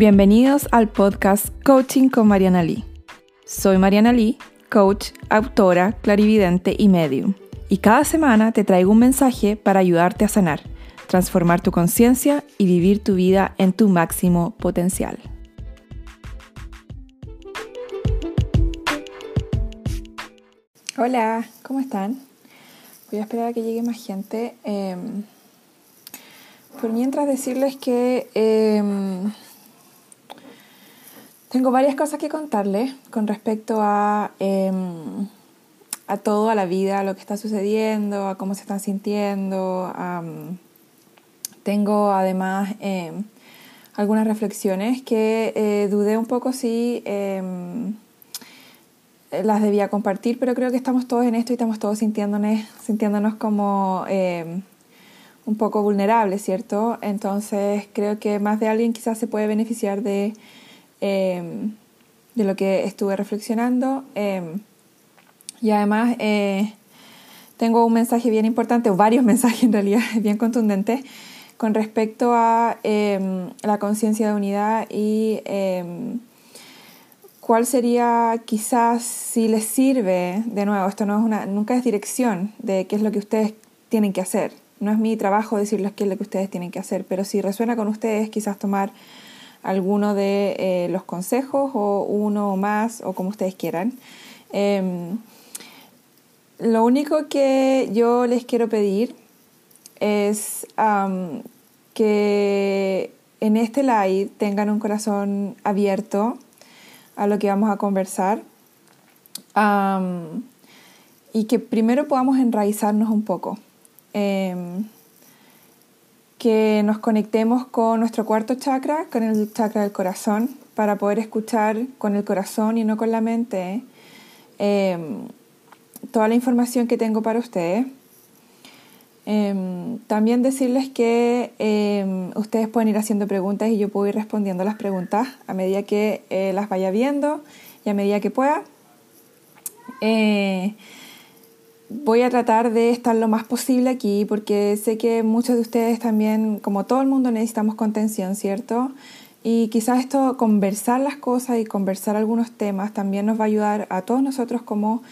Bienvenidos al podcast Coaching con Mariana Lee. Soy Mariana Lee, coach, autora, clarividente y medium. Y cada semana te traigo un mensaje para ayudarte a sanar, transformar tu conciencia y vivir tu vida en tu máximo potencial. Hola, ¿cómo están? Voy a esperar a que llegue más gente. Em, por mientras decirles que em, tengo varias cosas que contarles con respecto a, a todo, a la vida, a lo que está sucediendo, a cómo se están sintiendo. tengo además em, algunas reflexiones que eh, dudé un poco si em, las debía compartir, pero creo que estamos todos en esto y estamos todos sintiéndonos, sintiéndonos como un poco vulnerables, ¿cierto? Entonces creo que más de alguien quizás se puede beneficiar de Em, de lo que estuve reflexionando. Em, y además eh, tengo un mensaje bien importante, o varios mensajes en realidad, bien contundentes, con respecto a em, la conciencia de unidad y cuál sería quizás si les sirve, de nuevo, esto no es una, nunca es dirección de qué es lo que ustedes tienen que hacer. No es mi trabajo decirles qué es lo que ustedes tienen que hacer, pero si resuena con ustedes, quizás tomar alguno de eh, los consejos o uno o más o como ustedes quieran. Em, lo único que yo les quiero pedir es que en este live tengan un corazón abierto a lo que vamos a conversar y que primero podamos enraizarnos un poco. Em, que nos conectemos con nuestro cuarto chakra, con el chakra del corazón, para poder escuchar con el corazón y no con la mente em, toda la información que tengo para ustedes. Em, también decirles que em, ustedes pueden ir haciendo preguntas y yo puedo ir respondiendo las preguntas a medida que eh, las vaya viendo y a medida que pueda. Eh, voy a tratar de estar lo más posible aquí porque sé que muchos de ustedes también, como todo el mundo, necesitamos contención, ¿cierto? Y quizás esto, conversar las cosas y conversar algunos temas también nos va a ayudar a todos nosotros como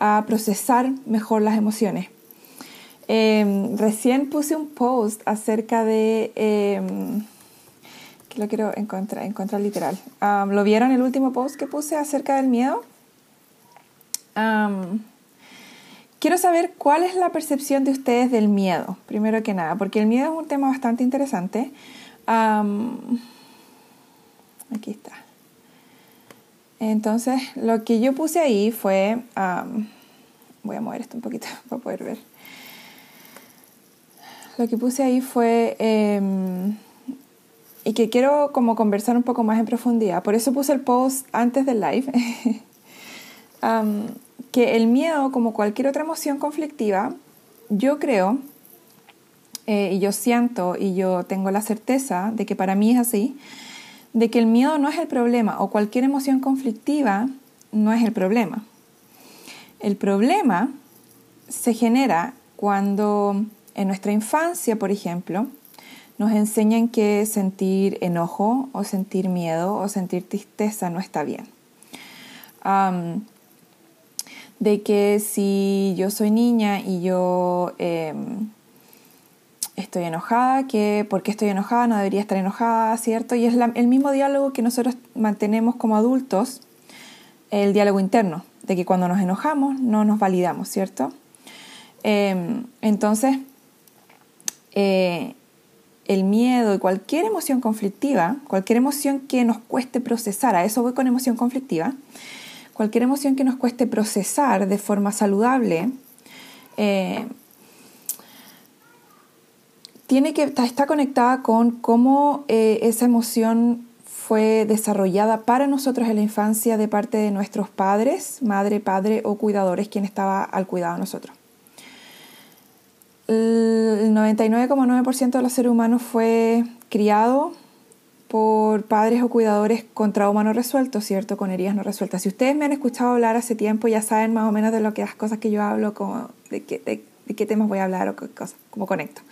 a procesar mejor las emociones. Em, recién puse un post acerca de... Em, que lo quiero encontrar, encontrar literal. ¿Lo vieron el último post que puse acerca del miedo? Quiero saber cuál es la percepción de ustedes del miedo, primero que nada, porque el miedo es un tema bastante interesante. aquí está. Entonces, lo que yo puse ahí fue, voy a mover esto un poquito para poder ver. Lo que puse ahí fue, em, y que quiero como conversar un poco más en profundidad, por eso puse el post antes del live. que el miedo, como cualquier otra emoción conflictiva, yo creo, eh, y yo siento, y yo tengo la certeza de que para mí es así, de que el miedo no es el problema, o cualquier emoción conflictiva no es el problema. El problema se genera cuando en nuestra infancia, por ejemplo, nos enseñan que sentir enojo o sentir miedo o sentir tristeza no está bien de que si yo soy niña y yo em, estoy enojada, que por qué estoy enojada, no debería estar enojada, ¿cierto? Y es el mismo diálogo que nosotros mantenemos como adultos, el diálogo interno, de que cuando nos enojamos no nos validamos, ¿cierto? Em, entonces, eh, el miedo y cualquier emoción conflictiva, cualquier emoción que nos cueste procesar, a eso voy con emoción conflictiva, cualquier emoción que nos cueste procesar de forma saludable, eh, tiene que, está conectada con cómo eh, esa emoción fue desarrollada para nosotros en la infancia de parte de nuestros padres, madre, padre o cuidadores, quien estaba al cuidado de nosotros. El 99,9% de los seres humanos fue criado por padres o cuidadores con trauma no resuelto, ¿cierto? Con heridas no resueltas. Si ustedes me han escuchado hablar hace tiempo, ya saben más o menos de lo que las cosas que yo hablo, de, qué temas voy a hablar o qué cosas, cómo conecto.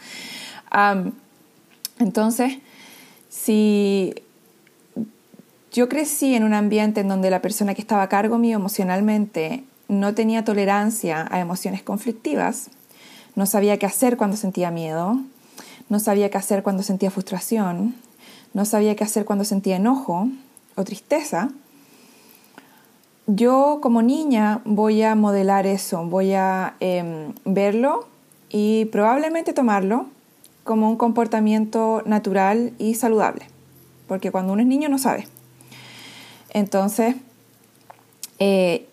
entonces, si yo crecí en un ambiente en donde la persona que estaba a cargo mío emocionalmente no tenía tolerancia a emociones conflictivas, no sabía qué hacer cuando sentía miedo, no sabía qué hacer cuando sentía frustración, no sabía qué hacer cuando sentía enojo o tristeza, yo como niña voy a modelar eso, voy a em, verlo y probablemente tomarlo como un comportamiento natural y saludable, porque cuando uno es niño no sabe. Entonces, eh,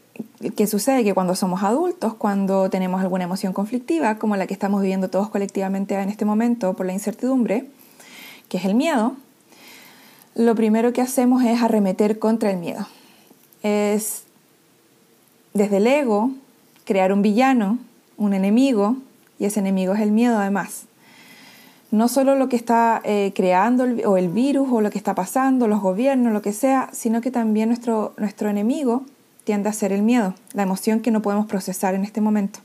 ¿qué sucede? Que cuando somos adultos, cuando tenemos alguna emoción conflictiva, como la que estamos viviendo todos colectivamente en este momento por la incertidumbre, que es el miedo, lo primero que hacemos es arremeter contra el miedo. Es desde el ego crear un villano, un enemigo, y ese enemigo es el miedo además. No solo lo que está eh, creando el, o el virus o lo que está pasando, los gobiernos, lo que sea, sino que también nuestro, nuestro enemigo tiende a ser el miedo, la emoción que no podemos procesar en este momento.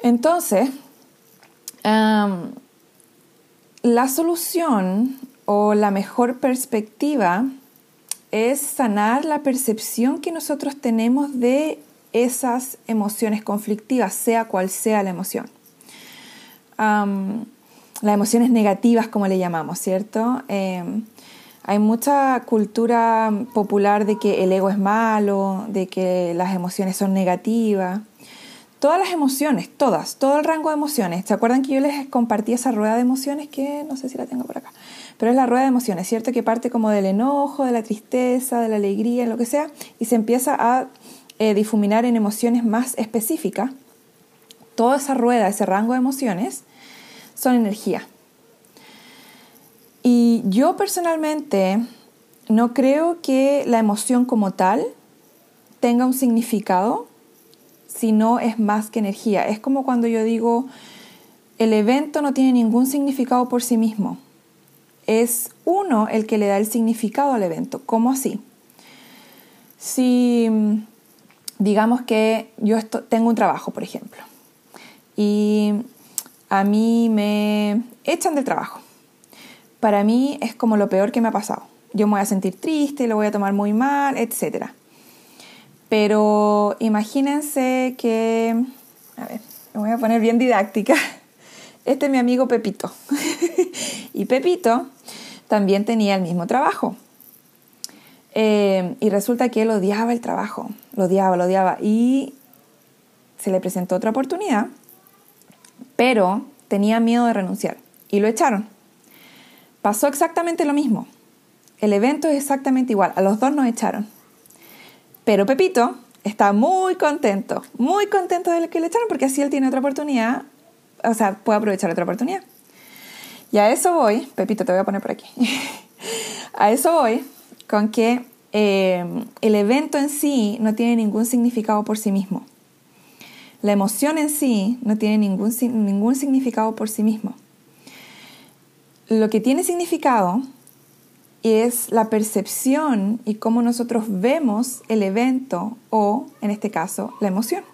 Entonces, la solución o la mejor perspectiva es sanar la percepción que nosotros tenemos de esas emociones conflictivas, sea cual sea la emoción. las emociones negativas, como le llamamos, ¿cierto? Em, hay mucha cultura popular de que el ego es malo, de que las emociones son negativas. Todas las emociones, todas, todo el rango de emociones. ¿Se acuerdan que yo les compartí esa rueda de emociones que no sé si la tengo por acá? Pero es la rueda de emociones, ¿cierto? Que parte como del enojo, de la tristeza, de la alegría, lo que sea, y se empieza a eh, difuminar en emociones más específicas. Toda esa rueda, ese rango de emociones, son energía. Y yo personalmente no creo que la emoción como tal tenga un significado, sino es más que energía. Es como cuando yo digo, el evento no tiene ningún significado por sí mismo es uno el que le da el significado al evento. ¿Cómo así? Si digamos que yo tengo un trabajo, por ejemplo, y a mí me echan del trabajo. Para mí es como lo peor que me ha pasado. Yo me voy a sentir triste, lo voy a tomar muy mal, etc. Pero imagínense que, a ver, me voy a poner bien didáctica. Este es mi amigo Pepito. y Pepito también tenía el mismo trabajo. Eh, y resulta que él odiaba el trabajo, lo odiaba, lo odiaba. Y se le presentó otra oportunidad, pero tenía miedo de renunciar y lo echaron. Pasó exactamente lo mismo. El evento es exactamente igual, a los dos nos echaron. Pero Pepito está muy contento, muy contento de que le echaron porque así él tiene otra oportunidad o sea, puedo aprovechar otra oportunidad. Y a eso voy, Pepito, te voy a poner por aquí. a eso voy con que eh, el evento en sí no tiene ningún significado por sí mismo. La emoción en sí no tiene ningún, ningún significado por sí mismo. Lo que tiene significado es la percepción y cómo nosotros vemos el evento o, en este caso, la emoción.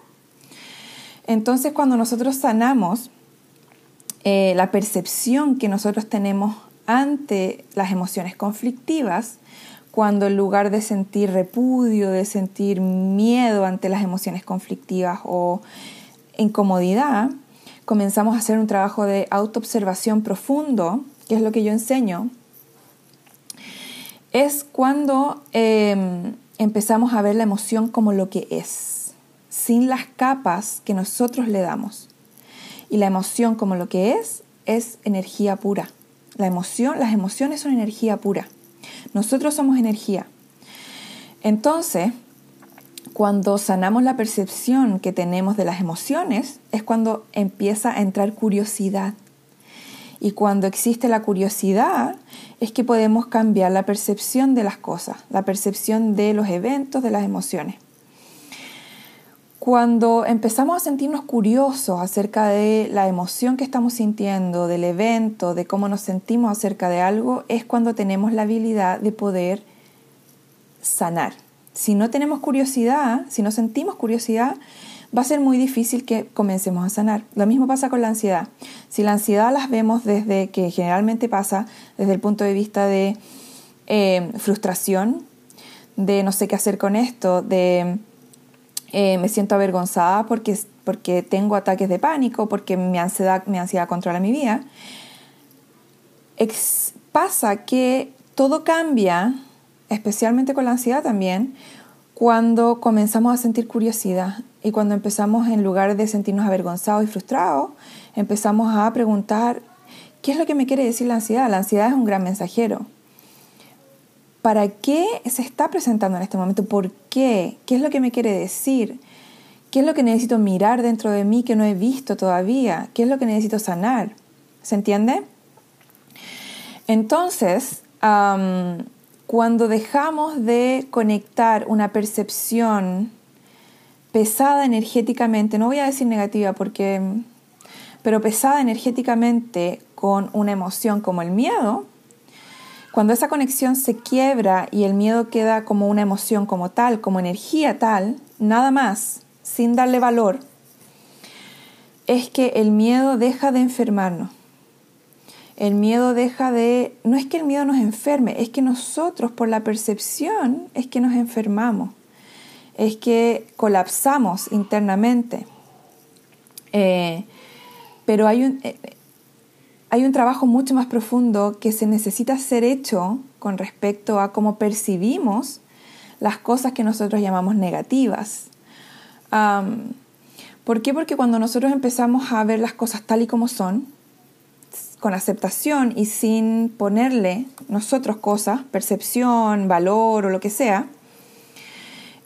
Entonces, cuando nosotros sanamos eh, la percepción que nosotros tenemos ante las emociones conflictivas, cuando en lugar de sentir repudio, de sentir miedo ante las emociones conflictivas o incomodidad, comenzamos a hacer un trabajo de autoobservación profundo, que es lo que yo enseño, es cuando em, empezamos a ver la emoción como lo que es, sin las capas que nosotros le damos. Y la emoción como lo que es, es energía pura. La emoción, las emociones son energía pura. Nosotros somos energía. Entonces, cuando sanamos la percepción que tenemos de las emociones, es cuando empieza a entrar curiosidad. Y cuando existe la curiosidad, es que podemos cambiar la percepción de las cosas, la percepción de los eventos, de las emociones. Cuando empezamos a sentirnos curiosos acerca de la emoción que estamos sintiendo, del evento, de cómo nos sentimos acerca de algo, es cuando tenemos la habilidad de poder sanar. Si no tenemos curiosidad, si no sentimos curiosidad, va a ser muy difícil que comencemos a sanar. Lo mismo pasa con la ansiedad. Si la ansiedad las vemos desde que generalmente pasa desde el punto de vista de eh, frustración, de no sé qué hacer con esto, de eh, me siento avergonzada porque, porque tengo ataques de pánico, porque mi ansiedad, mi ansiedad controla mi vida. pasa que todo cambia, especialmente con la ansiedad también, cuando comenzamos a sentir curiosidad y cuando empezamos, en lugar de sentirnos avergonzados y frustrados, empezamos a preguntar, ¿qué es lo que me quiere decir la ansiedad? La ansiedad es un gran mensajero. ¿Para qué se está presentando en este momento? ¿Por qué? ¿Qué es lo que me quiere decir? ¿Qué es lo que necesito mirar dentro de mí que no he visto todavía? ¿Qué es lo que necesito sanar? ¿Se entiende? Entonces, cuando dejamos de conectar una percepción pesada energéticamente, no voy a decir negativa porque, pero pesada energéticamente con una emoción como el miedo, cuando esa conexión se quiebra y el miedo queda como una emoción como tal, como energía tal, nada más, sin darle valor, es que el miedo deja de enfermarnos. El miedo deja de... No es que el miedo nos enferme, es que nosotros por la percepción es que nos enfermamos, es que colapsamos internamente. Eh, pero hay un, eh, hay un trabajo mucho más profundo que se necesita ser hecho con respecto a cómo percibimos las cosas que nosotros llamamos negativas. ¿Por qué? Porque cuando nosotros empezamos a ver las cosas tal y como son, con aceptación y sin ponerle nosotros cosas, percepción, valor o lo que sea,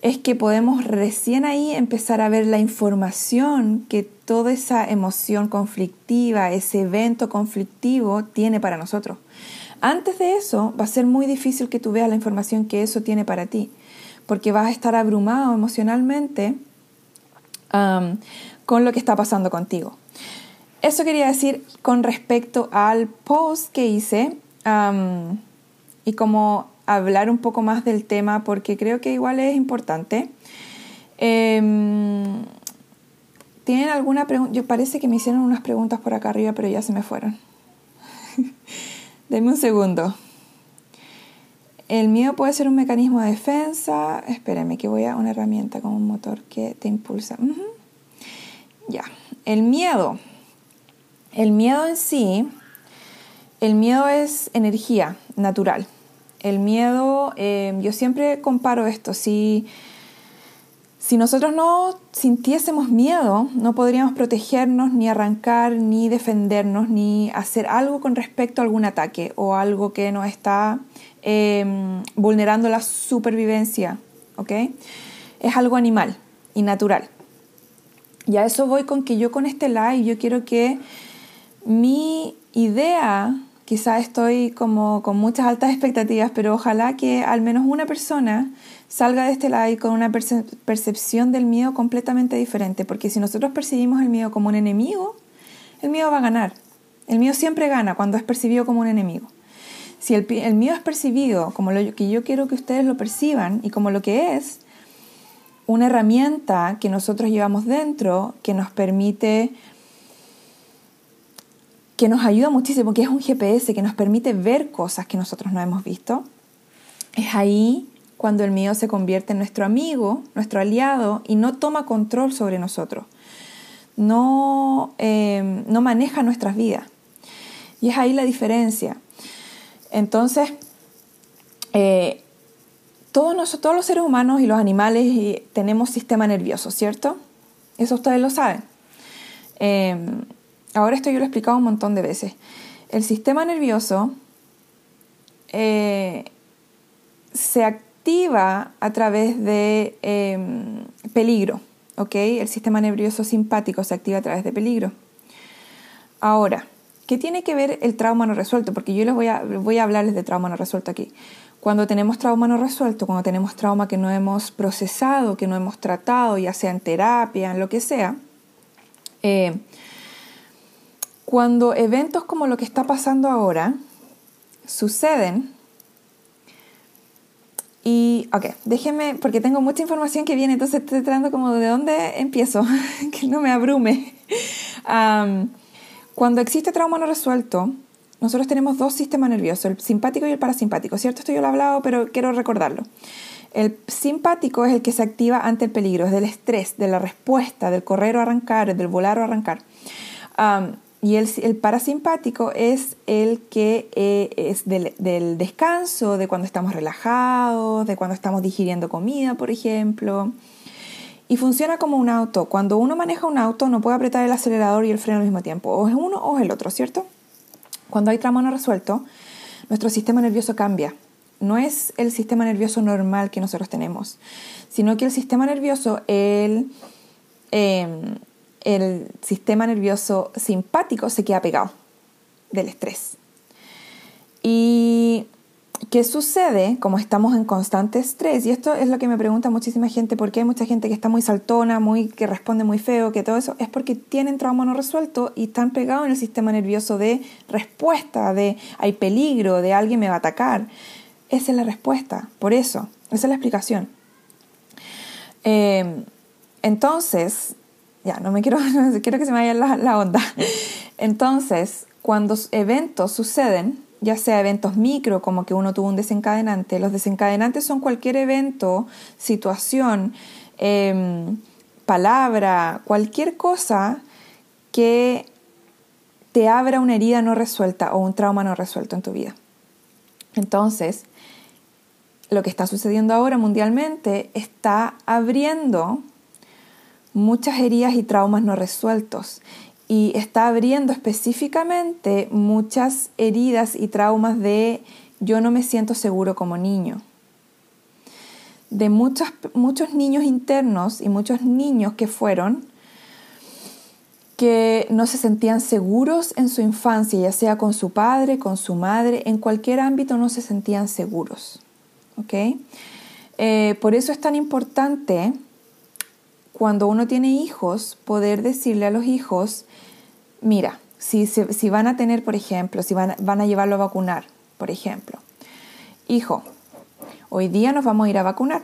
es que podemos recién ahí empezar a ver la información que toda esa emoción conflictiva, ese evento conflictivo tiene para nosotros. Antes de eso va a ser muy difícil que tú veas la información que eso tiene para ti, porque vas a estar abrumado emocionalmente con lo que está pasando contigo. Eso quería decir con respecto al post que hice y como hablar un poco más del tema porque creo que igual es importante. Em, ¿Tienen alguna pregunta? Yo parece que me hicieron unas preguntas por acá arriba, pero ya se me fueron. Denme un segundo. El miedo puede ser un mecanismo de defensa. Espérame que voy a una herramienta como un motor que te impulsa. Ya. El miedo el miedo en sí, el miedo es energía natural. El miedo, eh, yo siempre comparo esto, si, si nosotros no sintiésemos miedo, no podríamos protegernos, ni arrancar, ni defendernos, ni hacer algo con respecto a algún ataque o algo que nos está em, vulnerando la supervivencia. ¿ok? Es algo animal y natural. Y a eso voy con que yo con este live, yo quiero que mi idea, quizá estoy como con muchas altas expectativas, pero ojalá que al menos una persona salga de este live con una percepción del miedo completamente diferente, porque si nosotros percibimos el miedo como un enemigo, el miedo va a ganar. El miedo siempre gana cuando es percibido como un enemigo. Si el, el miedo es percibido como lo que yo quiero que ustedes lo perciban y como lo que es, una herramienta que nosotros llevamos dentro que nos permite que nos ayuda muchísimo, que es un GPS que nos permite ver cosas que nosotros no hemos visto. Es ahí cuando el miedo se convierte en nuestro amigo, nuestro aliado y no toma control sobre nosotros, no, em, no maneja nuestras vidas. Y es ahí la diferencia. Entonces, eh, todos, nosotros, todos los seres humanos y los animales tenemos sistema nervioso, ¿cierto? Eso ustedes lo saben. Em, Ahora esto yo lo he explicado un montón de veces. El sistema nervioso eh, se activa a través de em, peligro, ¿ok? El sistema nervioso simpático se activa a través de peligro. Ahora, ¿qué tiene que ver el trauma no resuelto? Porque yo les voy a, voy a hablarles de trauma no resuelto aquí. Cuando tenemos trauma no resuelto, cuando tenemos trauma que no hemos procesado, que no hemos tratado, ya sea en terapia, en lo que sea, eh, cuando eventos como lo que está pasando ahora suceden, y, ok, déjenme, porque tengo mucha información que viene, entonces estoy tratando como de dónde empiezo, que no me abrume. cuando existe trauma no resuelto, nosotros tenemos dos sistemas nerviosos, el simpático y el parasimpático, ¿cierto? Esto yo lo he hablado, pero quiero recordarlo. El simpático es el que se activa ante el peligro, es del estrés, de la respuesta, del correr o arrancar, del volar o arrancar. Y el, parasimpático es el que eh, es del, descanso, de cuando estamos relajados, de cuando estamos digiriendo comida, por ejemplo. Y funciona como un auto. Cuando uno maneja un auto no puede apretar el acelerador y el freno al mismo tiempo. O es uno o es el otro, ¿cierto? Cuando hay trauma no resuelto, nuestro sistema nervioso cambia. No es el sistema nervioso normal que nosotros tenemos, sino que el sistema nervioso, el, em, el sistema nervioso simpático se queda pegado del estrés. Y ¿Qué sucede? Como estamos en constante estrés, y esto es lo que me pregunta muchísima gente, porque hay mucha gente que está muy saltona, muy, que responde muy feo, que todo eso, es porque tienen trauma no resuelto y están pegados en el sistema nervioso de respuesta, de hay peligro, de alguien me va a atacar. Esa es la respuesta, por eso, esa es la explicación. Em, entonces, ya, no me quiero, quiero que se me vaya la, la onda. Entonces, cuando eventos suceden, ya sea eventos micro, como que uno tuvo un desencadenante. Los desencadenantes son cualquier evento, situación, em, palabra, cualquier cosa que te abra una herida no resuelta o un trauma no resuelto en tu vida. Entonces, lo que está sucediendo ahora mundialmente está abriendo muchas heridas y traumas no resueltos y está abriendo específicamente muchas heridas y traumas de yo no me siento seguro como niño. De muchos, muchos niños internos y muchos niños que fueron que no se sentían seguros en su infancia, ya sea con su padre, con su madre, en cualquier ámbito no se sentían seguros. Eh, por eso es tan importante cuando uno tiene hijos poder decirle a los hijos, mira, si, si van a tener, por ejemplo, si van, van a llevarlo a vacunar, por ejemplo, hijo, hoy día nos vamos a ir a vacunar.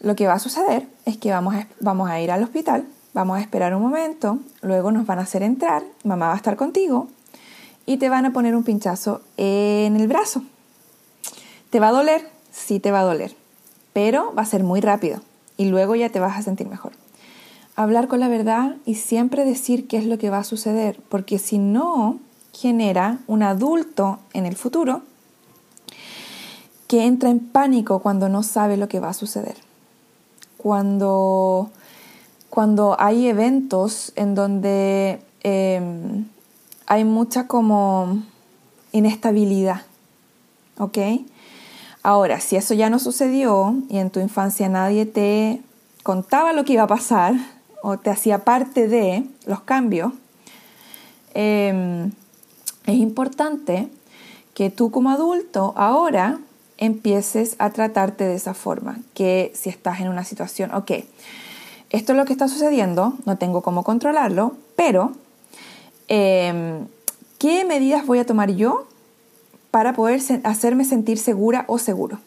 Lo que va a suceder es que vamos vamos a ir al hospital, vamos a esperar un momento, luego nos van a hacer entrar, mamá va a estar contigo y te van a poner un pinchazo en el brazo. ¿Te va a doler? Sí te va a doler, pero va a ser muy rápido y luego ya te vas a sentir mejor hablar con la verdad y siempre decir qué es lo que va a suceder, porque si no, genera un adulto en el futuro que entra en pánico cuando no sabe lo que va a suceder. Cuando, cuando hay eventos en donde em, hay mucha como inestabilidad, ¿ok? Ahora, si eso ya no sucedió y en tu infancia nadie te contaba lo que iba a pasar, o te hacía parte de los cambios, em, es importante que tú como adulto ahora empieces a tratarte de esa forma, que si estás en una situación, ok, esto es lo que está sucediendo, no tengo cómo controlarlo, pero em, ¿qué medidas voy a tomar yo para poder hacerme sentir segura o seguro?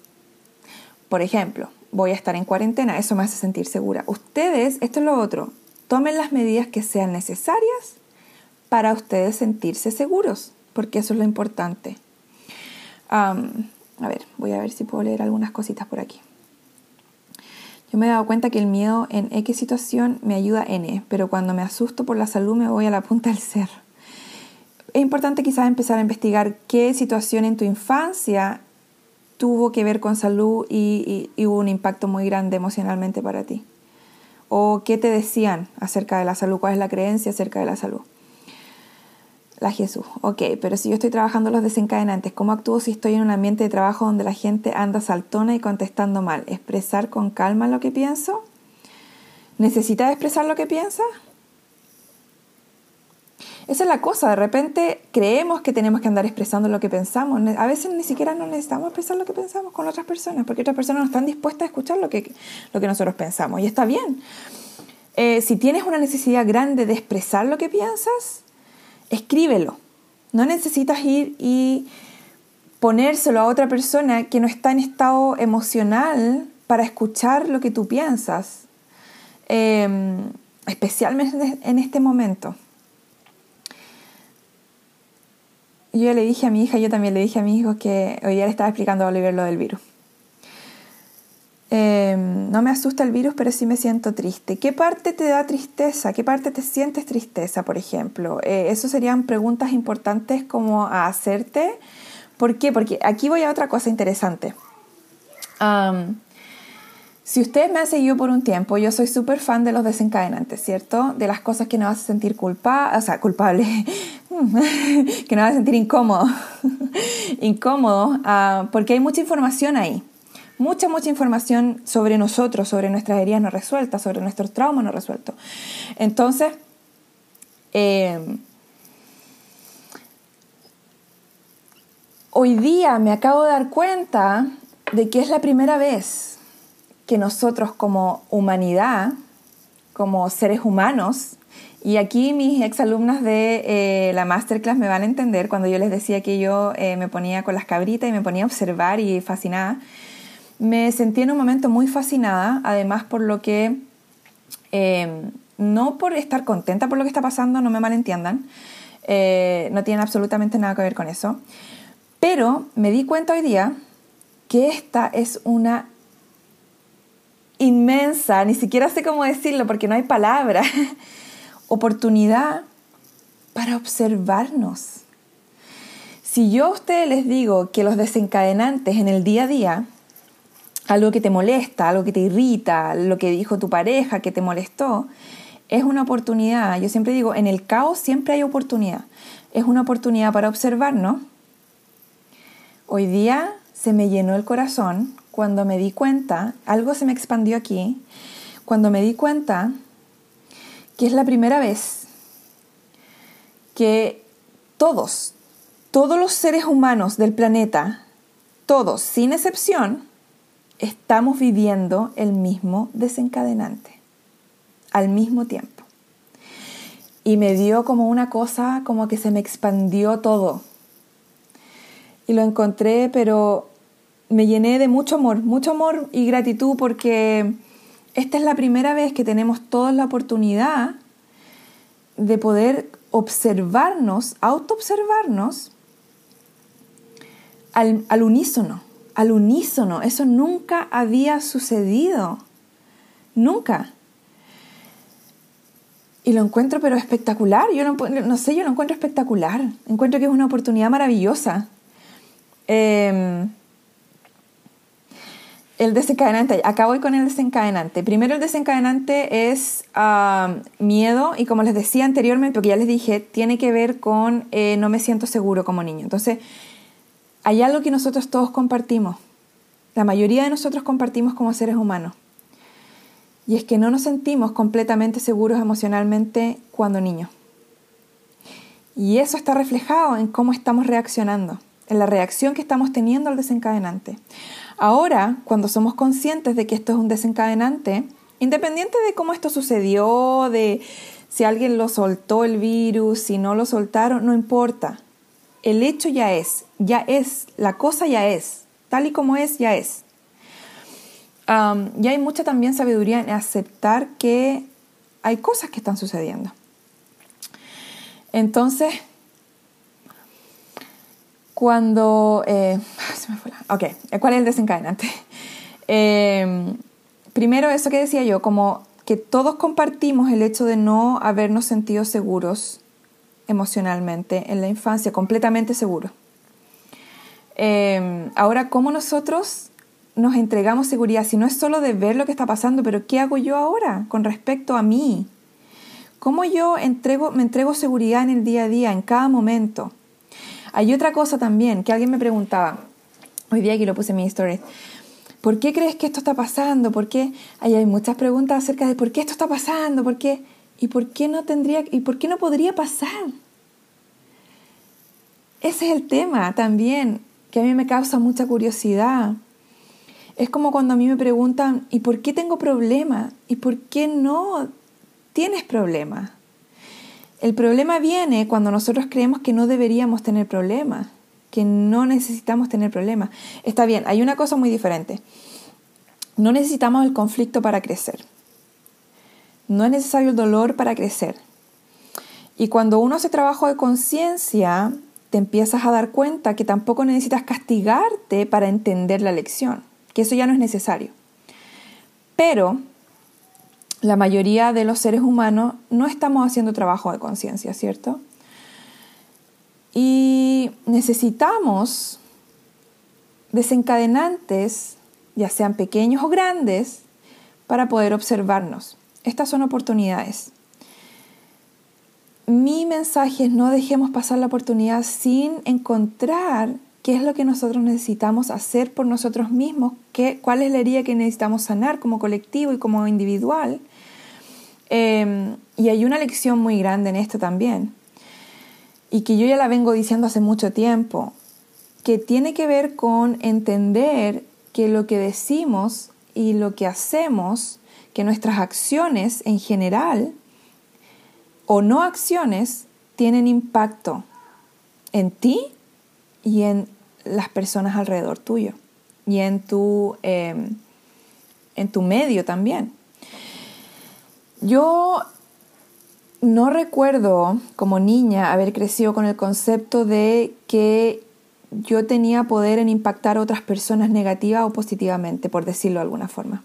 Por ejemplo, voy a estar en cuarentena, eso me hace sentir segura. Ustedes, esto es lo otro, tomen las medidas que sean necesarias para ustedes sentirse seguros, porque eso es lo importante. a ver, voy a ver si puedo leer algunas cositas por aquí. Yo me he dado cuenta que el miedo en X situación me ayuda N, pero cuando me asusto por la salud me voy a la punta del cerro. Es importante quizás empezar a investigar qué situación en tu infancia tuvo que ver con salud y, hubo un impacto muy grande emocionalmente para ti? ¿O qué te decían acerca de la salud? ¿Cuál es la creencia acerca de la salud? La Jesús. Ok, pero si yo estoy trabajando los desencadenantes, ¿cómo actúo si estoy en un ambiente de trabajo donde la gente anda saltona y contestando mal? ¿Expresar con calma lo que pienso? ¿Necesitas expresar lo que piensas? Esa es la cosa, de repente creemos que tenemos que andar expresando lo que pensamos. A veces ni siquiera no necesitamos expresar lo que pensamos con otras personas, porque otras personas no están dispuestas a escuchar lo que, lo que nosotros pensamos. Y está bien. Eh, si tienes una necesidad grande de expresar lo que piensas, escríbelo. No necesitas ir y ponérselo a otra persona que no está en estado emocional para escuchar lo que tú piensas, em, especialmente en este momento. Yo le dije a mi hija, yo también le dije a mi hijo que hoy día le estaba explicando a Oliver lo del virus. Em, no me asusta el virus, pero sí me siento triste. ¿Qué parte te da tristeza? ¿Qué parte te sientes tristeza, por ejemplo? Eh, eso serían preguntas importantes como a hacerte. ¿Por qué? Porque aquí voy a otra cosa interesante. Si ustedes me han seguido por un tiempo, yo soy súper fan de los desencadenantes, ¿cierto? De las cosas que nos hacen sentir culpa, o sea, culpable, que nos hacen sentir incómodo, incómodo, ah, porque hay mucha información ahí mucha, mucha información sobre nosotros, sobre nuestras heridas no resueltas, sobre nuestros traumas no resueltos. Entonces, eh, hoy día me acabo de dar cuenta de que es la primera vez que nosotros como humanidad, como seres humanos, y aquí mis exalumnas de eh, la masterclass me van a entender cuando yo les decía que yo eh, me ponía con las cabritas y me ponía a observar y fascinada me sentí en un momento muy fascinada, además por lo que, eh, no por estar contenta por lo que está pasando, no me malentiendan, no tiene absolutamente nada que ver con eso, pero me di cuenta hoy día que esta es una inmensa, ni siquiera sé cómo decirlo porque no hay palabra, oportunidad para observarnos. Si yo a ustedes les digo que los desencadenantes en el día a día algo que te molesta, algo que te irrita, lo que dijo tu pareja que te molestó, es una oportunidad. Yo siempre digo, en el caos siempre hay oportunidad. Es una oportunidad para observarnos. Hoy día se me llenó el corazón cuando me di cuenta, algo se me expandió aquí, cuando me di cuenta que es la primera vez que todos, todos los seres humanos del planeta, todos, sin excepción, estamos viviendo el mismo desencadenante al mismo tiempo. Y me dio como una cosa, como que se me expandió todo. Y lo encontré, pero me llené de mucho amor, mucho amor y gratitud porque esta es la primera vez que tenemos toda la oportunidad de poder observarnos, autoobservarnos al, al unísono al unísono. Eso nunca había sucedido. Nunca. Y lo encuentro pero espectacular. Yo no, sé, yo lo encuentro espectacular. Encuentro que es una oportunidad maravillosa. Em, el desencadenante, acá voy con el desencadenante. Primero el desencadenante es ah, miedo y como les decía anteriormente, porque ya les dije, tiene que ver con eh, no me siento seguro como niño. Entonces, hay algo que nosotros todos compartimos, la mayoría de nosotros compartimos como seres humanos, y es que no nos sentimos completamente seguros emocionalmente cuando niños. Y eso está reflejado en cómo estamos reaccionando, en la reacción que estamos teniendo al desencadenante. Ahora, cuando somos conscientes de que esto es un desencadenante, independiente de cómo esto sucedió, de si alguien lo soltó el virus, si no lo soltaron, no importa el hecho ya es, ya es, la cosa ya es, tal y como es, ya es. ya hay mucha también sabiduría en aceptar que hay cosas que están sucediendo. Entonces, cuando... Eh, se me fue la, ok, ¿cuál es el desencadenante? Em, primero, eso que decía yo, como que todos compartimos el hecho de no habernos sentido seguros emocionalmente en la infancia, completamente seguro. Em, ahora, ¿cómo nosotros nos entregamos seguridad? Si no es solo de ver lo que está pasando, pero ¿qué hago yo ahora con respecto a mí? ¿Cómo yo me entrego seguridad en el día a día, en cada momento? Hay otra cosa también que alguien me preguntaba, hoy día aquí lo puse en mi story, ¿por qué crees que esto está pasando? ¿Por qué? hay muchas preguntas acerca de por qué esto está pasando, por qué... ¿Y por qué no tendría y por qué no podría pasar? Ese es el tema también que a mí me causa mucha curiosidad. Es como cuando a mí me preguntan, ¿y por qué tengo problemas? ¿Y por qué no tienes problemas? El problema viene cuando nosotros creemos que no deberíamos tener problemas, que no necesitamos tener problemas. Está bien, hay una cosa muy diferente. No necesitamos el conflicto para crecer. No es necesario el dolor para crecer. Y cuando uno hace trabajo de conciencia, te empiezas a dar cuenta que tampoco necesitas castigarte para entender la lección, que eso ya no es necesario. Pero la mayoría de los seres humanos no estamos haciendo trabajo de conciencia, ¿cierto? Y necesitamos desencadenantes, ya sean pequeños o grandes, para poder observarnos. Estas son oportunidades. Mi mensaje es no dejemos pasar la oportunidad sin encontrar qué es lo que nosotros necesitamos hacer por nosotros mismos, qué, cuál es la herida que necesitamos sanar como colectivo y como individual. Em, y hay una lección muy grande en esto también, y que yo ya la vengo diciendo hace mucho tiempo, que tiene que ver con entender que lo que decimos y lo que hacemos, que nuestras acciones en general, o no acciones tienen impacto en ti y en las personas alrededor tuyo y en tu, em, en tu medio también. Yo no recuerdo como niña haber crecido con el concepto de que yo tenía poder en impactar a otras personas negativa o positivamente, por decirlo de alguna forma.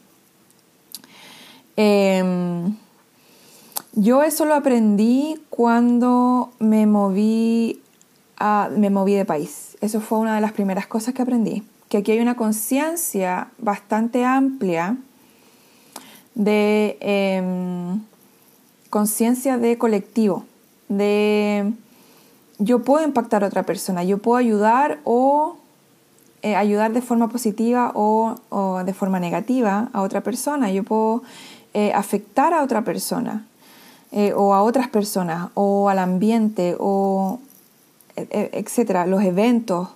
Em, yo eso lo aprendí cuando me moví, me moví de país. Eso fue una de las primeras cosas que aprendí. Que aquí hay una conciencia bastante amplia de em, conciencia de colectivo, de yo puedo impactar a otra persona, yo puedo ayudar o eh, ayudar de forma positiva o, de forma negativa a otra persona, yo puedo eh, afectar a otra persona. Eh, o a otras personas o al ambiente o e, e, etcétera, los eventos.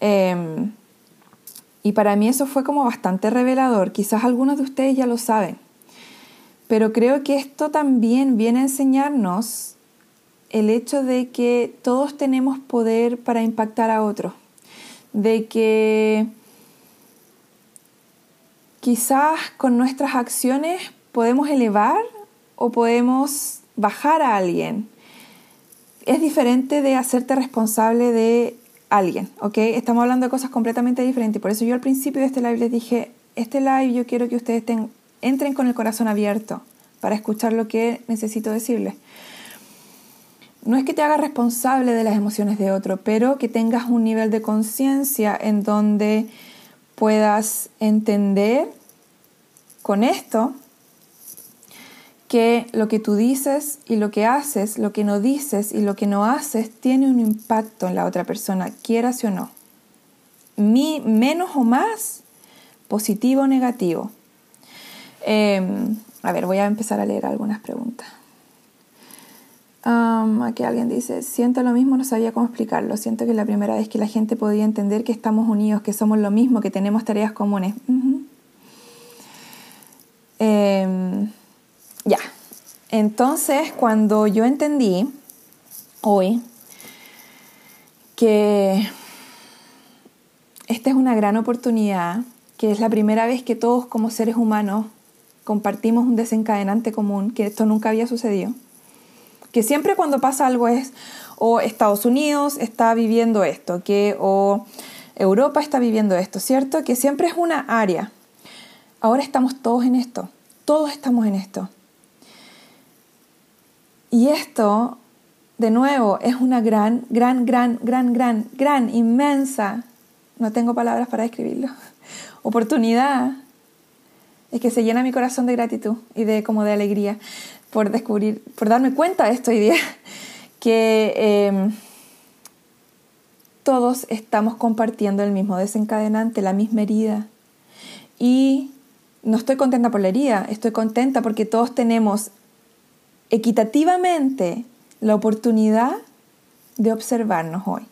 Em, y para mí eso fue como bastante revelador. Quizás algunos de ustedes ya lo saben. Pero creo que esto también viene a enseñarnos el hecho de que todos tenemos poder para impactar a otros. De que quizás con nuestras acciones podemos elevar o podemos bajar a alguien. Es diferente de hacerte responsable de alguien, ¿ok? Estamos hablando de cosas completamente diferentes. Por eso yo al principio de este live les dije, este live yo quiero que ustedes entren con el corazón abierto para escuchar lo que necesito decirles. No es que te hagas responsable de las emociones de otro, pero que tengas un nivel de conciencia en donde puedas entender con esto que lo que tú dices y lo que haces, lo que no dices y lo que no haces tiene un impacto en la otra persona, quieras o no. Mi, menos o más, positivo o negativo. Em, a ver, voy a empezar a leer algunas preguntas. aquí alguien dice, siento lo mismo, no sabía cómo explicarlo. Siento que la primera vez que la gente podía entender que estamos unidos, que somos lo mismo, que tenemos tareas comunes. Ya. Entonces, cuando yo entendí hoy que esta es una gran oportunidad, que es la primera vez que todos como seres humanos compartimos un desencadenante común, que esto nunca había sucedido, que siempre cuando pasa algo es o Estados Unidos está viviendo esto, que o Europa está viviendo esto, ¿cierto? Que siempre es una área. Ahora estamos todos en esto, todos estamos en esto. Y esto, de nuevo, es una gran, gran, gran, gran, gran, gran, inmensa, no tengo palabras para describirlo, oportunidad. Es que se llena mi corazón de gratitud y de como de alegría por descubrir, por darme cuenta de esto hoy día, que em, todos estamos compartiendo el mismo desencadenante, la misma herida. Y no estoy contenta por la herida, estoy contenta porque todos tenemos equitativamente la oportunidad de observarnos hoy.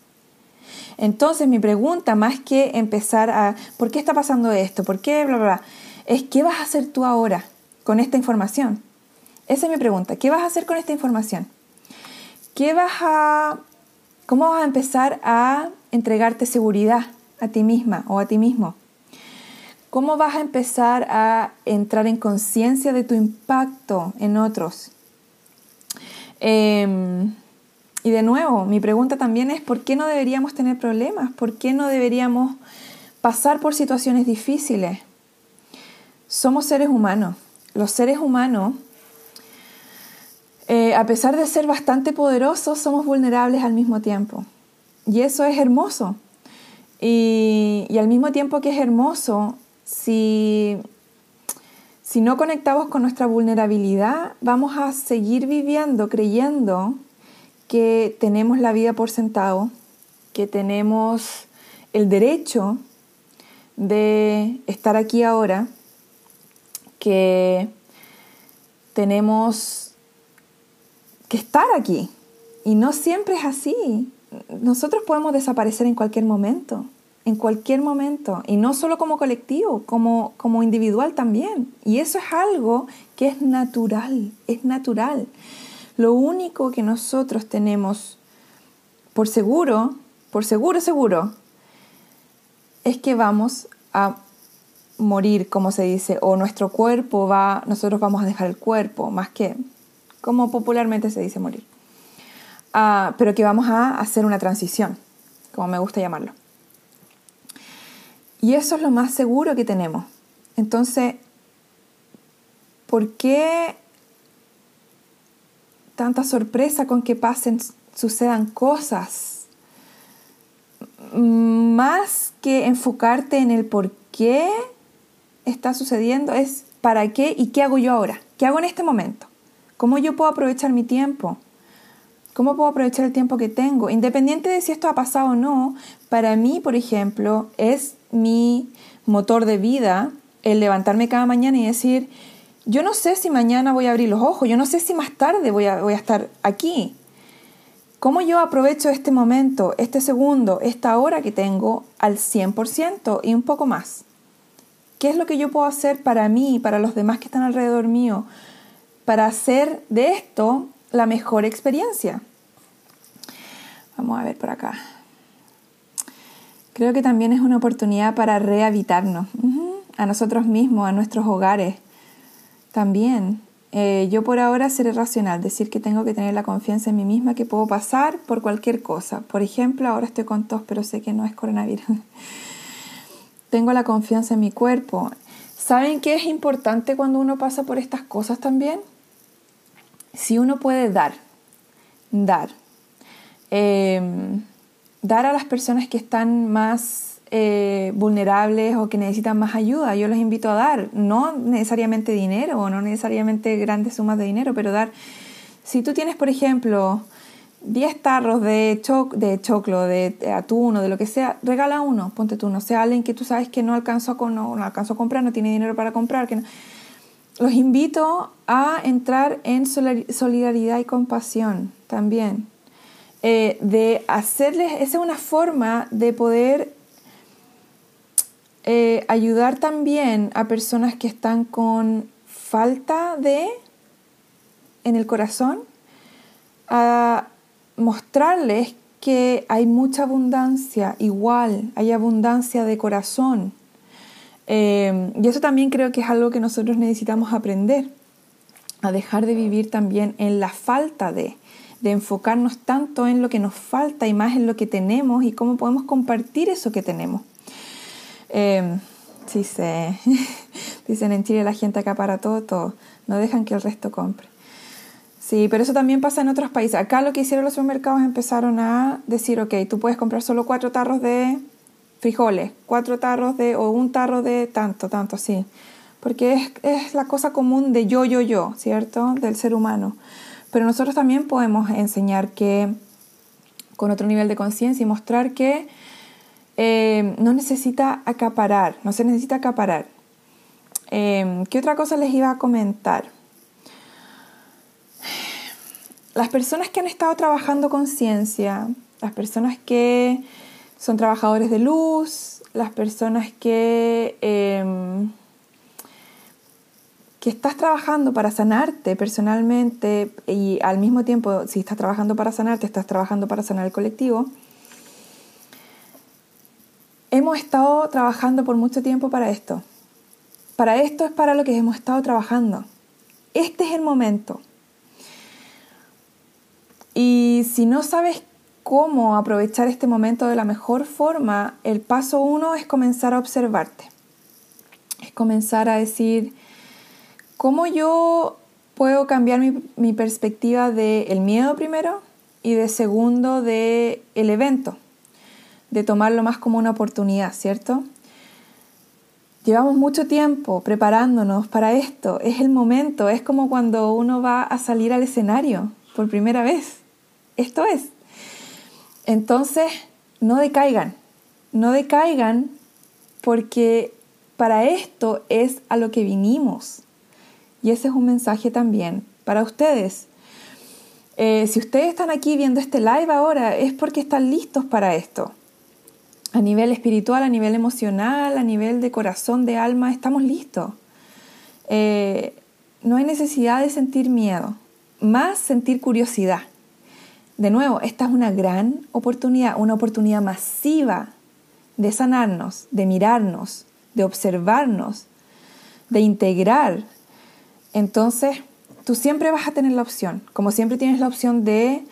Entonces mi pregunta, más que empezar a, ¿por qué está pasando esto? ¿Por qué? Bla, bla, bla, es ¿qué vas a hacer tú ahora con esta información? Esa es mi pregunta. ¿Qué vas a hacer con esta información? ¿Qué vas a, ¿Cómo vas a empezar a entregarte seguridad a ti misma o a ti mismo? ¿Cómo vas a empezar a entrar en conciencia de tu impacto en otros? Em, y de nuevo, mi pregunta también es, ¿por qué no deberíamos tener problemas? ¿Por qué no deberíamos pasar por situaciones difíciles? Somos seres humanos. Los seres humanos, eh, a pesar de ser bastante poderosos, somos vulnerables al mismo tiempo. Y eso es hermoso. Y, y al mismo tiempo que es hermoso, si, si no conectamos con nuestra vulnerabilidad, vamos a seguir viviendo creyendo que tenemos la vida por sentado, que tenemos el derecho de estar aquí ahora, que tenemos que estar aquí. Y no siempre es así. Nosotros podemos desaparecer en cualquier momento, en cualquier momento, y no solo como colectivo, como, como individual también. Y eso es algo que es natural, es natural. Lo único que nosotros tenemos por seguro, por seguro, seguro, es que vamos a morir, como se dice, o nuestro cuerpo va, nosotros vamos a dejar el cuerpo, más que como popularmente se dice morir. Ah, pero que vamos a hacer una transición, como me gusta llamarlo. Y eso es lo más seguro que tenemos. Entonces, ¿por qué tanta sorpresa con que pasen, sucedan cosas. Más que enfocarte en el por qué está sucediendo, es para qué y qué hago yo ahora. ¿Qué hago en este momento? ¿Cómo yo puedo aprovechar mi tiempo? ¿Cómo puedo aprovechar el tiempo que tengo? Independiente de si esto ha pasado o no, para mí, por ejemplo, es mi motor de vida el levantarme cada mañana y decir, yo no sé si mañana voy a abrir los ojos, yo no sé si más tarde voy a, estar aquí. ¿Cómo yo aprovecho este momento, este segundo, esta hora que tengo al 100% y un poco más? ¿Qué es lo que yo puedo hacer para mí para los demás que están alrededor mío para hacer de esto la mejor experiencia? Vamos a ver por acá. Creo que también es una oportunidad para rehabitarnos a nosotros mismos, a nuestros hogares también, eh, yo por ahora seré racional, decir que tengo que tener la confianza en mí misma que puedo pasar por cualquier cosa. Por ejemplo, ahora estoy con tos, pero sé que no es coronavirus. tengo la confianza en mi cuerpo. ¿Saben qué es importante cuando uno pasa por estas cosas también? Si uno puede dar, dar. Em, dar a las personas que están más eh, vulnerables o que necesitan más ayuda. Yo los invito a dar, no necesariamente dinero o no necesariamente grandes sumas de dinero, pero dar, si tú tienes, por ejemplo, 10 tarros de, de choclo, de, atún o de lo que sea, regala uno, ponte tú, no sea alguien que tú sabes que no alcanzó, a, no, no alcanzó a comprar, no tiene dinero para comprar. Que Los invito a entrar en solidaridad y compasión también. Eh, de hacerles, esa es una forma de poder eh, ayudar también a personas que están con falta de en el corazón, a mostrarles que hay mucha abundancia, igual, hay abundancia de corazón. Eh, y eso también creo que es algo que nosotros necesitamos aprender, a dejar de vivir también en la falta de, de enfocarnos tanto en lo que nos falta y más en lo que tenemos y cómo podemos compartir eso que tenemos. Eh, sí, se, dicen en Chile la gente acapara todo, todo. No dejan que el resto compre. Sí, pero eso también pasa en otros países. Acá lo que hicieron los supermercados empezaron a decir, ok, tú puedes comprar solo cuatro tarros de frijoles, cuatro tarros de, o un tarro de tanto, tanto, sí. Porque es, es la cosa común de yo, yo, yo, ¿cierto? Del ser humano. Pero nosotros también podemos enseñar que, con otro nivel de conciencia y mostrar que eh, no necesita acaparar, no se necesita acaparar. Eh, ¿Qué otra cosa les iba a comentar? Las personas que han estado trabajando con ciencia, las personas que son trabajadores de luz, las personas que, em, que estás trabajando para sanarte personalmente y al mismo tiempo, si estás trabajando para sanarte, estás trabajando para sanar el colectivo, hemos estado trabajando por mucho tiempo para esto. Para esto es para lo que hemos estado trabajando. Este es el momento. Y si no sabes cómo aprovechar este momento de la mejor forma, el paso uno es comenzar a observarte. Es comenzar a decir, ¿cómo yo puedo cambiar mi, perspectiva del miedo primero y de segundo del el evento? De tomarlo más como una oportunidad, ¿cierto? Llevamos mucho tiempo preparándonos para esto. Es el momento, es como cuando uno va a salir al escenario por primera vez. Esto es. Entonces, no decaigan, no decaigan porque para esto es a lo que vinimos. Y ese es un mensaje también para ustedes. Eh, si ustedes están aquí viendo este live ahora, es porque están listos para esto a nivel espiritual, a nivel emocional, a nivel de corazón, de alma, estamos listos. Eh, no hay necesidad de sentir miedo, más sentir curiosidad. De nuevo, esta es una gran oportunidad, una oportunidad masiva de sanarnos, de mirarnos, de observarnos, de integrar. Entonces, tú siempre vas a tener la opción, como siempre tienes la opción de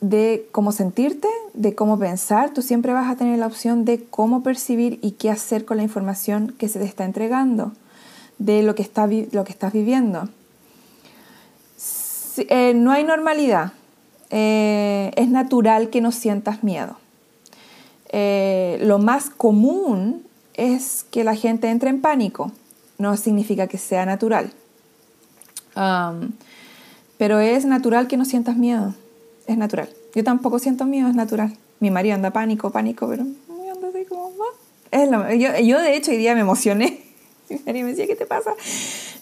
de cómo sentirte, de cómo pensar, tú siempre vas a tener la opción de cómo percibir y qué hacer con la información que se te está entregando, de lo que, está, lo que estás viviendo. Eh, no hay normalidad, eh, es natural que no sientas miedo. Eh, lo más común es que la gente entre en pánico, no significa que sea natural. Pero es natural que no sientas miedo es natural. Yo tampoco siento miedo, es natural. Mi marido anda pánico, pánico, pero anda así como... Es lo, yo, yo, de hecho hoy día me emocioné. Mi marido me decía, ¿qué te pasa?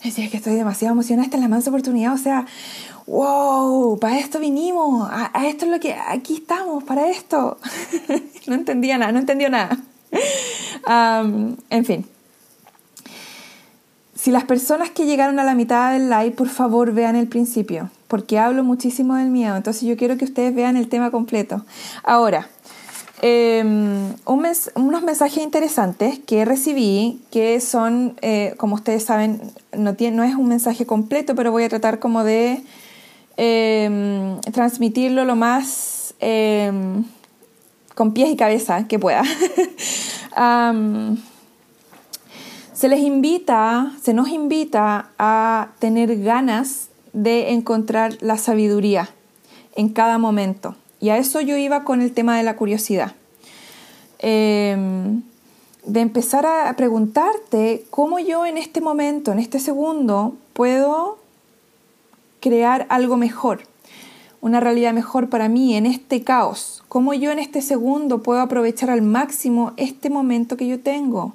Me decía que estoy demasiado emocionada, esta es la mansa oportunidad, o sea, wow, para esto vinimos, a, esto es lo que, aquí estamos, para esto. no entendía nada, no entendió nada. en fin. Si las personas que llegaron a la mitad del live, por favor vean el principio porque hablo muchísimo del miedo, entonces yo quiero que ustedes vean el tema completo. Ahora, em, unos mensajes interesantes que recibí, que son, eh, como ustedes saben, no, no es un mensaje completo, pero voy a tratar como de em, transmitirlo lo más em, con pies y cabeza que pueda. se les invita, se nos invita a tener ganas de encontrar la sabiduría en cada momento. Y a eso yo iba con el tema de la curiosidad. Em, de empezar a preguntarte cómo yo en este momento, en este segundo, puedo crear algo mejor, una realidad mejor para mí en este caos. Cómo yo en este segundo puedo aprovechar al máximo este momento que yo tengo.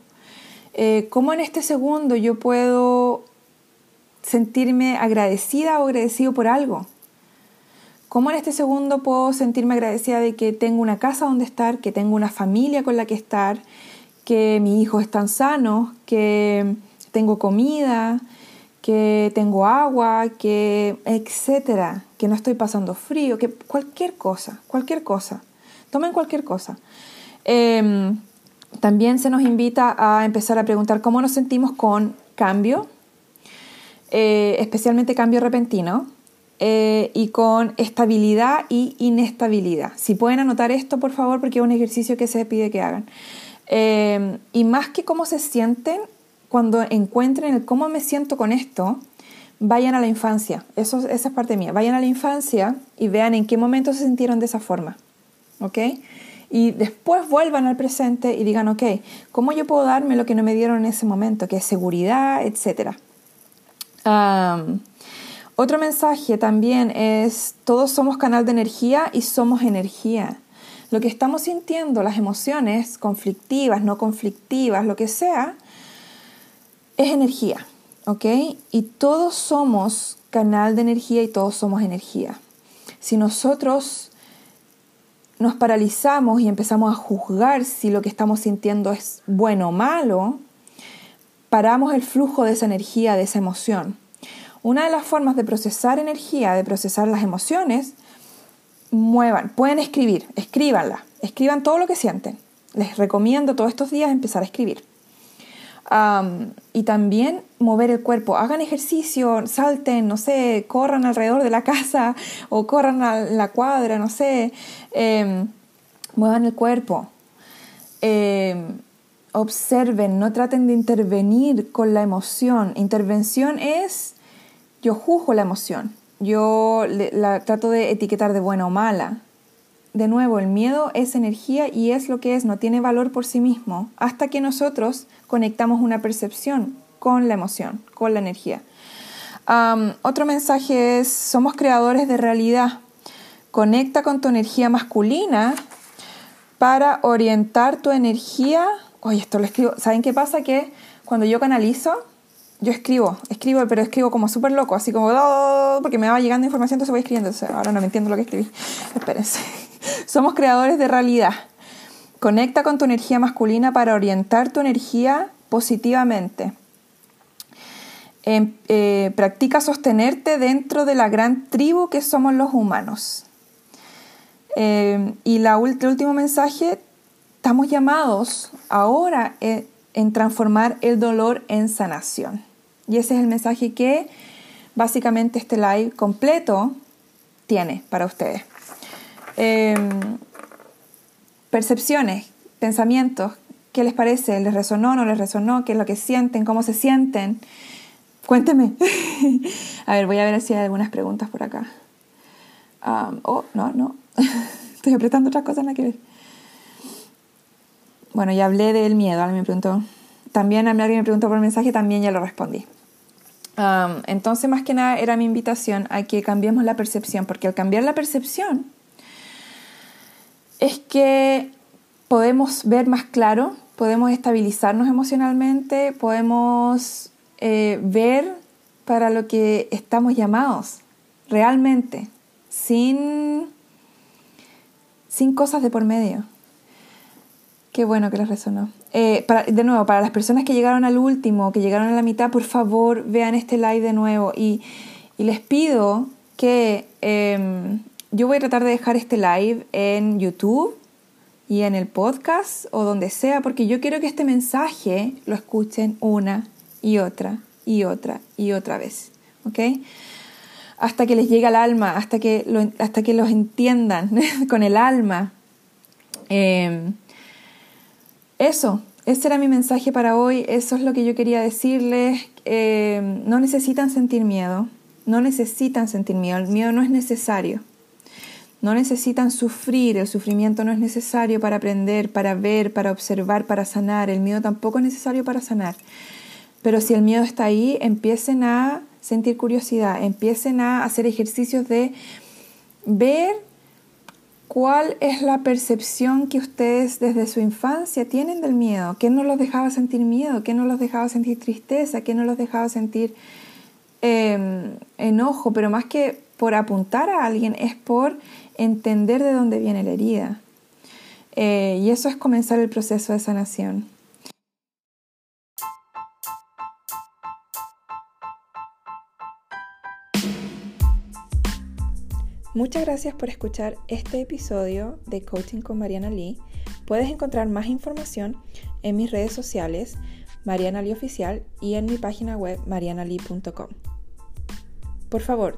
Eh, cómo en este segundo yo puedo sentirme agradecida o agradecido por algo. ¿Cómo en este segundo puedo sentirme agradecida de que tengo una casa donde estar, que tengo una familia con la que estar, que mis hijos están sanos, que tengo comida, que tengo agua, que etcétera, que no estoy pasando frío, que cualquier cosa, cualquier cosa. Tomen cualquier cosa. Em, también se nos invita a empezar a preguntar cómo nos sentimos con cambio, eh, especialmente cambio repentino, eh, y con estabilidad y inestabilidad. Si pueden anotar esto, por favor, porque es un ejercicio que se pide que hagan. Eh, y más que cómo se sienten, cuando encuentren el cómo me siento con esto, vayan a la infancia. Eso, esa es parte mía. Vayan a la infancia y vean en qué momento se sintieron de esa forma. ¿Ok? Y después vuelvan al presente y digan, ok, ¿cómo yo puedo darme lo que no me dieron en ese momento? Que es seguridad, etcétera otro mensaje también es, todos somos canal de energía y somos energía. Lo que estamos sintiendo, las emociones conflictivas, no conflictivas, lo que sea, es energía, ¿ok? Y todos somos canal de energía y todos somos energía. Si nosotros nos paralizamos y empezamos a juzgar si lo que estamos sintiendo es bueno o malo, paramos el flujo de esa energía, de esa emoción. Una de las formas de procesar energía, de procesar las emociones, muevan, pueden escribir, escríbanla, escriban todo lo que sienten. Les recomiendo todos estos días empezar a escribir. Y también mover el cuerpo. Hagan ejercicio, salten, no sé, corran alrededor de la casa o corran a la cuadra, no sé. Em, muevan el cuerpo. Em, observen, no traten de intervenir con la emoción. Intervención es, yo juzgo la emoción, yo la trato de etiquetar de buena o mala de nuevo, el miedo es energía y es lo que es, no tiene valor por sí mismo, hasta que nosotros conectamos una percepción con la emoción, con la energía. otro mensaje es, somos creadores de realidad. Conecta con tu energía masculina para orientar tu energía. Oye, esto lo escribo. ¿Saben qué pasa? Que cuando yo canalizo, yo escribo, escribo, pero escribo como súper loco, así como, oh", porque me va llegando información, entonces voy escribiendo. ahora no me entiendo lo que escribí. Espérense. Somos creadores de realidad. Conecta con tu energía masculina para orientar tu energía positivamente. Em, eh, practica sostenerte dentro de la gran tribu que somos los humanos. Em, y la, el último mensaje, estamos llamados ahora eh, en transformar el dolor en sanación. Y ese es el mensaje que básicamente este live completo tiene para ustedes. Em, percepciones, pensamientos, ¿qué les parece? ¿Les resonó, no les resonó? ¿Qué es lo que sienten? ¿Cómo se sienten? Cuénteme. a ver, voy a ver si hay algunas preguntas por acá. oh, no, no. Estoy apretando otras cosas, nada que ver. Bueno, ya hablé del miedo, alguien me preguntó. También alguien me preguntó por mensaje, también ya lo respondí. entonces, más que nada, era mi invitación a que cambiemos la percepción, porque al cambiar la percepción, es que podemos ver más claro, podemos estabilizarnos emocionalmente, podemos eh, ver para lo que estamos llamados realmente, sin, sin cosas de por medio. Qué bueno que les resonó. Eh, de nuevo, para las personas que llegaron al último, que llegaron a la mitad, por favor vean este live de nuevo y, les pido que em, yo voy a tratar de dejar este live en YouTube y en el podcast o donde sea, porque yo quiero que este mensaje lo escuchen una y otra y otra y otra vez, ¿ok? Hasta que les llegue al alma, hasta que, lo, hasta que los entiendan con el alma. Em, eso, ese era mi mensaje para hoy, eso es lo que yo quería decirles. Em, no necesitan sentir miedo, no necesitan sentir miedo, el miedo no es necesario. No necesitan sufrir, el sufrimiento no es necesario para aprender, para ver, para observar, para sanar. El miedo tampoco es necesario para sanar. Pero si el miedo está ahí, empiecen a sentir curiosidad, empiecen a hacer ejercicios de ver cuál es la percepción que ustedes desde su infancia tienen del miedo, qué no los dejaba sentir miedo, qué no los dejaba sentir tristeza, qué no los dejaba sentir em, enojo, pero más que por apuntar a alguien es por entender de dónde viene la herida. Eh, y eso es comenzar el proceso de sanación. Muchas gracias por escuchar este episodio de Coaching con Mariana Lee. Puedes encontrar más información en mis redes sociales, Mariana Lee Oficial, y en mi página web, marianalee.com. Por favor,